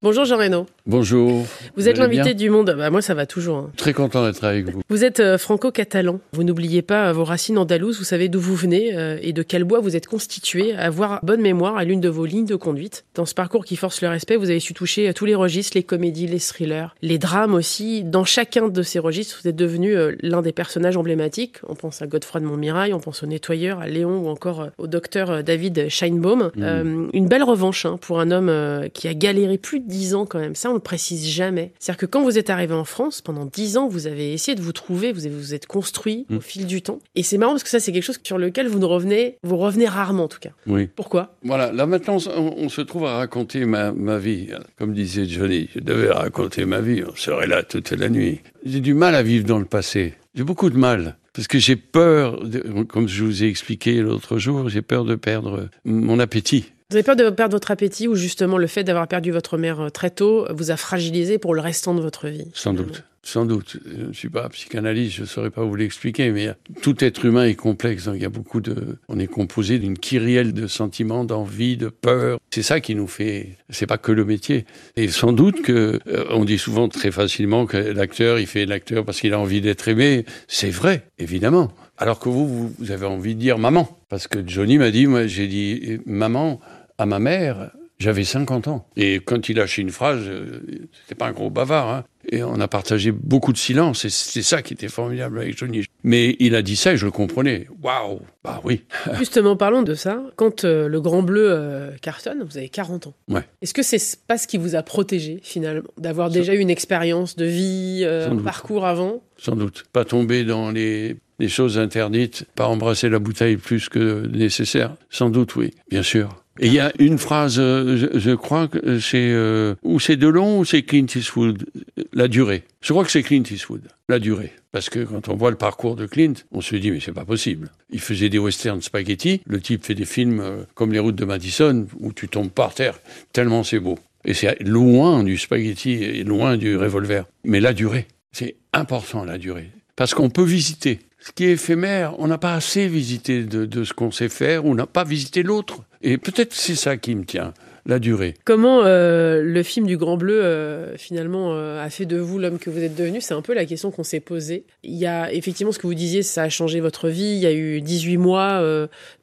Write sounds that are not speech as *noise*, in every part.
Bonjour Jean Reno. Bonjour. Vous êtes l'invité du monde. Bah, moi, ça va toujours. hein. Très content d'être avec vous. Vous êtes euh, franco-catalan. Vous n'oubliez pas euh, vos racines andalouses. Vous savez d'où vous venez euh, et de quel bois vous êtes constitué. Avoir bonne mémoire à l'une de vos lignes de conduite. Dans ce parcours qui force le respect, vous avez su toucher à tous les registres, les comédies, les thrillers, les drames aussi. Dans chacun de ces registres, vous êtes devenu euh, l'un des personnages emblématiques. On pense à Godefroy de Montmirail, on pense au nettoyeur, à Léon ou encore au docteur David Scheinbaum. Euh, une belle revanche hein, pour un homme qui a galéré plus de dix ans quand même. Ça, on le précise jamais. C'est-à-dire que quand vous êtes arrivé en France, pendant dix ans, vous avez essayé de vous trouver, vous avez- vous êtes construit Mm. au fil du temps. Et c'est marrant parce que ça, c'est quelque chose sur lequel vous ne revenez, vous revenez rarement en tout cas. Oui. Pourquoi? Voilà, là maintenant, on, on se trouve à raconter ma, ma vie. Comme disait Johnny, je devais raconter ma vie, on serait là toute la nuit. J'ai du mal à vivre dans le passé. J'ai beaucoup de mal. Parce que j'ai peur, de- comme je vous ai expliqué l'autre jour, j'ai peur de perdre mon appétit. Vous avez peur de perdre votre appétit ou justement le fait d'avoir perdu votre mère euh, très tôt vous a fragilisé pour le restant de votre vie Sans doute. Sans doute. Je ne suis pas psychanalyste, je ne saurais pas vous l'expliquer, mais tout être humain est complexe. Donc il y a beaucoup de. On est composé d'une kyrielle de sentiments, d'envie, de peur. C'est ça qui nous fait. C'est pas que le métier. Et sans doute que euh, on dit souvent très facilement que l'acteur, il fait l'acteur parce qu'il a envie d'être aimé. C'est vrai, évidemment. Alors que vous, vous, avez envie de dire maman. Parce que Johnny m'a dit, moi, j'ai dit maman à ma mère. J'avais 50 ans. Et quand il lâchait une phrase, euh, c'était pas un gros bavard. Hein. Et on a partagé beaucoup de silence. Et c'est ça qui était formidable avec Johnny. Mais il a dit ça et je le comprenais. Waouh Bah oui. *laughs* Justement, parlons de ça. Quand euh, le Grand Bleu euh, cartonne, vous avez 40 ans. Ouais. Est-ce que c'est pas ce qui vous a protégé finalement D'avoir déjà eu une expérience de vie, euh, un doute. parcours avant? Sans doute. Pas tomber dans les, les choses interdites. Pas embrasser la bouteille plus que nécessaire. Sans doute, oui. Bien sûr. Et il y a une phrase, euh, je, crois que c'est euh, ou c'est Delon ou c'est Clint Eastwood, la durée. Je crois que c'est Clint Eastwood, la durée. Parce que quand on voit le parcours de Clint, on se dit mais c'est pas possible. Il faisait des westerns spaghetti, le type fait des films euh, comme Les Routes de Madison où tu tombes par terre tellement c'est beau. Et c'est loin du spaghetti et loin du revolver. Mais la durée, c'est important la durée. Parce qu'on peut visiter. Ce qui est éphémère, on n'a pas assez visité de, ce qu'on sait faire, on n'a pas visité l'autre. Et peut-être c'est ça qui me tient, la durée. Comment euh, le film du Grand Bleu euh, finalement euh, a fait de vous l'homme que vous êtes devenu? C'est un peu la question qu'on s'est posée. Il y a effectivement ce que vous disiez, ça a changé votre vie. Il y a eu 18 mois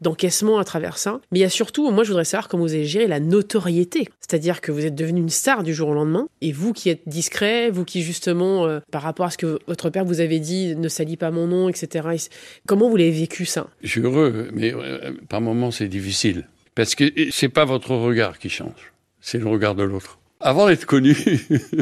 d'encaissement à travers ça. Mais il y a surtout, moi je voudrais savoir comment vous avez géré la notoriété. C'est-à-dire que vous êtes devenu une star du jour au lendemain. Et vous qui êtes discret, vous qui justement, par rapport à ce que votre père vous avait dit, ne salit pas mon nom, etc. Comment vous l'avez vécu ça? Je suis heureux, mais par moments c'est difficile. Parce que c'est pas votre regard qui change, c'est le regard de l'autre. Avant d'être connu,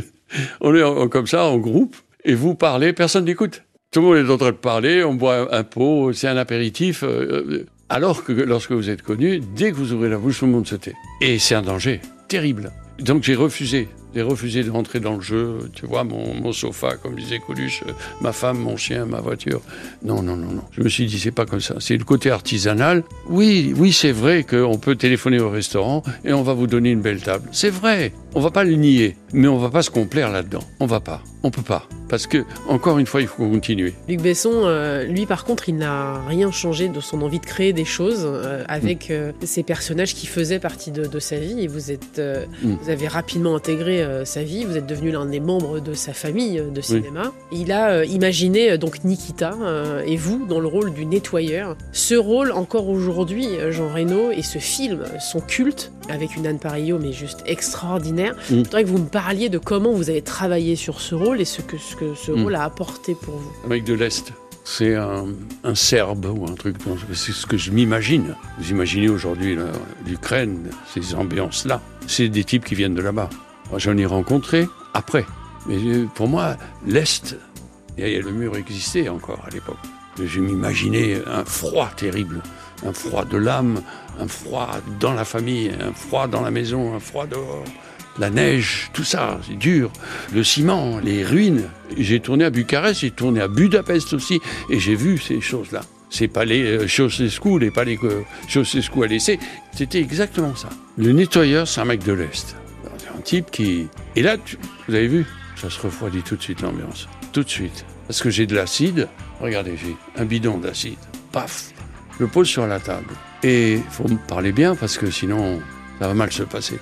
*laughs* on est comme ça en groupe, et vous parlez, personne n'écoute. Tout le monde est en train de parler, on boit un pot, c'est un apéritif. euh, euh, alors que lorsque vous êtes connu, dès que vous ouvrez la bouche, tout le monde se tait. Et c'est un danger terrible. Donc j'ai refusé. J'ai refusé de rentrer dans le jeu. Tu vois, mon, sofa, comme disait Coluche, euh, ma femme, mon chien, ma voiture. Non, non, non, non. Je me suis dit, c'est pas comme ça. C'est le côté artisanal. Oui, oui, c'est vrai qu'on peut téléphoner au restaurant et on va vous donner une belle table. C'est vrai. On va pas le nier. Mais on va pas se complaire là-dedans. On va pas. On peut pas. Parce que, encore une fois, il faut continuer. Luc Besson, euh, lui par contre, il n'a rien changé de son envie de créer des choses euh, avec euh, ces personnages qui faisaient partie de, de sa vie. Et vous êtes, Mm. vous avez rapidement intégré sa vie. Vous êtes devenu l'un des membres de sa famille de cinéma. Il a imaginé donc Nikita et vous dans le rôle du nettoyeur. Ce rôle encore aujourd'hui, Jean Reno, et ce film sont cultes avec une Anne Parillo, mais juste extraordinaire. Mm. Je voudrais que vous me parliez de comment vous avez travaillé sur ce rôle et ce que, ce que ce Mm. rôle a apporté pour vous. Un mec de l'Est. C'est un, un Serbe ou un truc, c'est ce que je m'imagine. Vous imaginez aujourd'hui l'Ukraine, ces ambiances-là. C'est des types qui viennent de là-bas. J'en ai rencontré après. Mais euh, pour moi, l'Est, le mur existait encore à l'époque. Je m'imaginais un froid terrible, un froid de l'âme, un froid dans la famille, un froid dans la maison, un froid dehors. La neige, tout ça, c'est dur. Le ciment, les ruines. J'ai tourné à Bucarest, j'ai tourné à Budapest aussi, et j'ai vu ces choses-là. Ces palais euh, Ceausescu, les palais que Ceausescu a laissés, c'était exactement ça. Le nettoyeur, c'est un mec de l'Est. C'est un type qui... Et là, vous avez vu? Ça se refroidit tout de suite l'ambiance. Tout de suite. Parce que j'ai de l'acide. Regardez, j'ai un bidon d'acide. Paf Je le pose sur la table. Et il faut me parler bien parce que sinon, ça va mal se passer.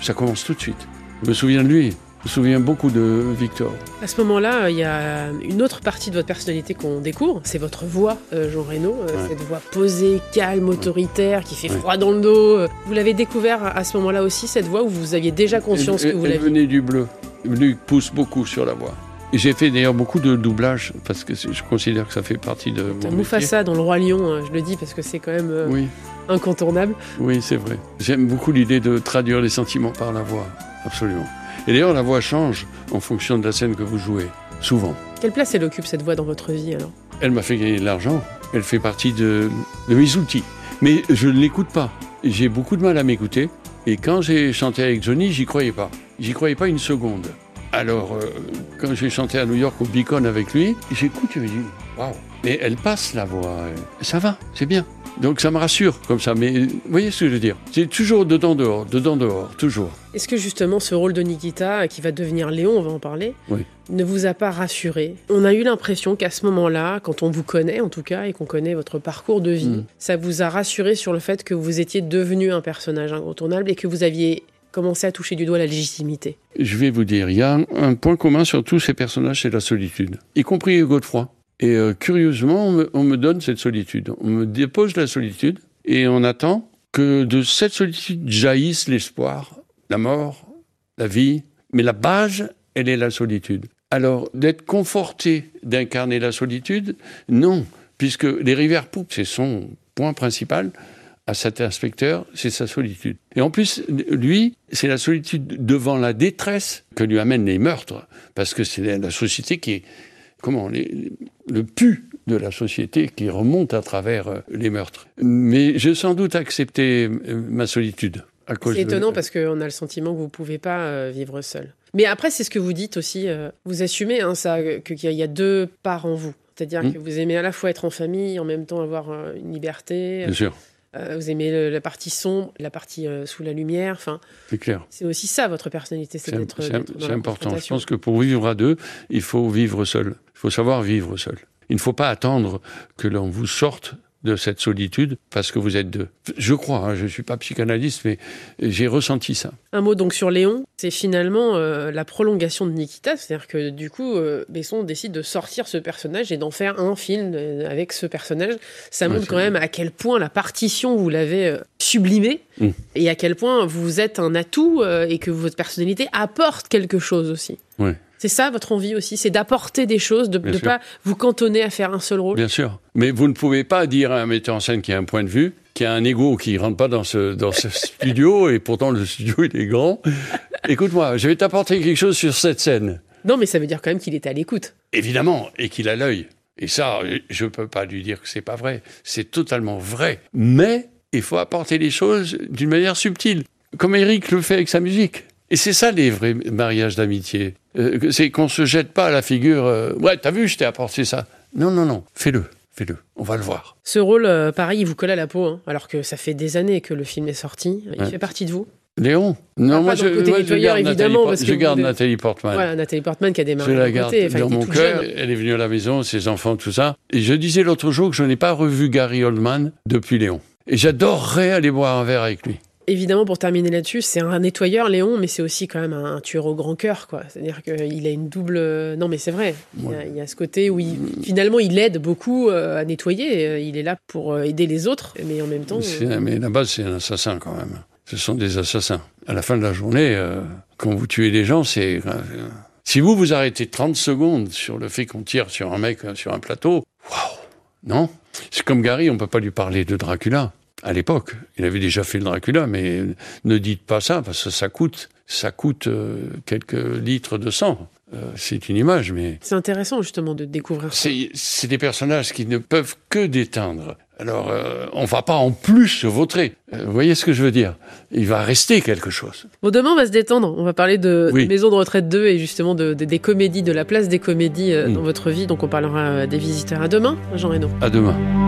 Ça commence tout de suite. Je me souviens de lui. Je me souviens beaucoup de Victor. À ce moment-là, il y a une autre partie de votre personnalité qu'on découvre, c'est votre voix, euh, Jean Reno, euh, Ouais. cette voix posée, calme, autoritaire, qui fait froid dans le dos. Vous l'avez découvert à ce moment-là aussi, cette voix, ou vous aviez déjà conscience elle, que vous elle l'aviez venait du bleu. Luc pousse beaucoup sur la voix. J'ai fait d'ailleurs beaucoup de doublage parce que je considère que ça fait partie de mon métier. Mufasa dans Le Roi Lion, euh, je le dis parce que c'est quand même euh, Oui, incontournable. oui, c'est vrai. J'aime beaucoup l'idée de traduire les sentiments par la voix, absolument. Et d'ailleurs, la voix change en fonction de la scène que vous jouez, souvent. Quelle place elle occupe cette voix dans votre vie alors? Elle m'a fait gagner de l'argent. Elle fait partie de, de mes outils. Mais je ne l'écoute pas. J'ai beaucoup de mal à m'écouter. Et quand j'ai chanté avec Johnny, j'y croyais pas. J'y croyais pas une seconde. Alors, euh, quand j'ai chanté à New York au Beacon avec lui, j'écoute, je me dis, waouh. Mais elle passe la voix. Ça va, c'est bien. Donc ça me rassure comme ça. Mais vous voyez ce que je veux dire? C'est toujours dedans dehors, dedans dehors, toujours. Est-ce que justement ce rôle de Nikita, qui va devenir Léon, on va en parler, Oui. ne vous a pas rassuré? On a eu l'impression qu'à ce moment-là, quand on vous connaît en tout cas, et qu'on connaît votre parcours de vie, Mm. ça vous a rassuré sur le fait que vous étiez devenu un personnage incontournable et que vous aviez commencé à toucher du doigt la légitimité. Je vais vous dire, il y a un, point commun sur tous ces personnages, c'est la solitude, y compris Godefroy. Et euh, curieusement, on me, on me donne cette solitude. On me dépose la solitude et on attend que de cette solitude jaillisse l'espoir, la mort, la vie. Mais la base, elle est la solitude. Alors, d'être conforté d'incarner la solitude, non, puisque les rivières poupes, c'est son point principal à cet inspecteur, c'est sa solitude. Et en plus, lui, c'est la solitude devant la détresse que lui amènent les meurtres, parce que c'est la- société qui est, comment, les- le pu de la société qui remonte à travers euh, les meurtres. Mais j'ai sans doute accepté euh, ma solitude. C'est de- étonnant parce qu'on a le sentiment que vous ne pouvez pas euh, vivre seul. Mais après, c'est ce que vous dites aussi, vous assumez hein, ça, qu'il y, a- deux parts en vous. C'est-à-dire Mm. que vous aimez à la fois être en famille, en même temps avoir une liberté. Bien sûr, Euh, vous aimez le- la partie sombre, la partie euh, sous la lumière. Enfin, c'est clair. c'est aussi ça votre personnalité, c'est d'être. c'est- important. Je pense que pour vivre à deux, il faut vivre seul. Il faut savoir vivre seul. Il ne faut pas attendre que l'on vous sorte de cette solitude parce que vous êtes deux. Je crois, hein, je ne suis pas psychanalyste, mais j'ai ressenti ça. Un mot donc sur Léon, c'est finalement euh, la prolongation de Nikita, c'est-à-dire que du coup, euh, Besson décide de sortir ce personnage et d'en faire un film euh, avec ce personnage. Ça montre quand même à quel point la partition vous l'avez euh, sublimée Mm. et à quel point vous êtes un atout et que votre personnalité apporte quelque chose aussi. Ouais. C'est ça votre envie aussi, c'est d'apporter des choses, de ne pas vous cantonner à faire un seul rôle? Bien sûr. Mais vous ne pouvez pas dire à un metteur en scène qui a un point de vue, qui a un ego qui rentre pas dans ce, dans ce *laughs* studio, et pourtant le studio il est grand. Écoute-moi, je vais t'apporter quelque chose sur cette scène. Non, mais ça veut dire quand même qu'il était à l'écoute. Évidemment, et qu'il a l'œil. Et ça, je ne peux pas lui dire que c'est pas vrai. C'est totalement vrai. Mais il faut apporter les choses d'une manière subtile, comme Eric le fait avec sa musique. Et c'est ça les vrais mariages d'amitié. Euh, c'est qu'on se jette pas à la figure. euh, ouais, t'as vu, je t'ai apporté ça. Non, non, non. Fais-le, fais-le. On va le voir. Ce rôle, euh, pareil, il vous colle à la peau, hein, alors que ça fait des années que le film est sorti. Il Ouais. fait partie de vous? Léon? Non, Ah, moi le côté moi, nettoyeur, garde évidemment, Nathalie, parce Port- que je garde Nathalie Portman. Voilà, Nathalie Portman qui a Je démarré la à garde côté, dans mon cœur. Elle est venue à la maison, ses enfants, tout ça. Et je disais l'autre jour que je n'ai pas revu Gary Oldman depuis Léon. Et j'adorerais aller boire un verre avec lui. Évidemment, pour terminer là-dessus, c'est un nettoyeur, Léon, mais c'est aussi quand même un, tueur au grand cœur, quoi. C'est-à-dire qu'il a une double. Non, mais c'est vrai. Il, y a, il ce côté où il- finalement il aide beaucoup euh, à nettoyer. Euh, Il est là pour euh, aider les autres, mais en même temps. Euh, Mais là-bas, c'est un assassin quand même. Ce sont des assassins. À la fin de la journée, euh, quand vous tuez des gens, c'est... euh, si vous vous arrêtez 30 secondes sur le fait qu'on tire sur un mec euh, sur un plateau, waouh Non? C'est comme Gary, on peut pas lui parler de Dracula. À l'époque, il avait déjà fait le Dracula, mais ne dites pas ça parce que ça coûte, ça coûte euh, quelques litres de sang. Euh, c'est une image, mais C'est intéressant justement de découvrir ça. c'est des personnages qui ne peuvent que déteindre. Alors, euh, on va pas en plus se vautrer. Euh, vous voyez ce que je veux dire? Il va rester quelque chose. Bon, demain, on va se détendre. On va parler de, Oui. de Maison de retraite 2 et justement de, de- des comédies, de la place des comédies Mm. dans votre vie. Donc, on parlera des visiteurs. À demain, Jean Reno. À demain.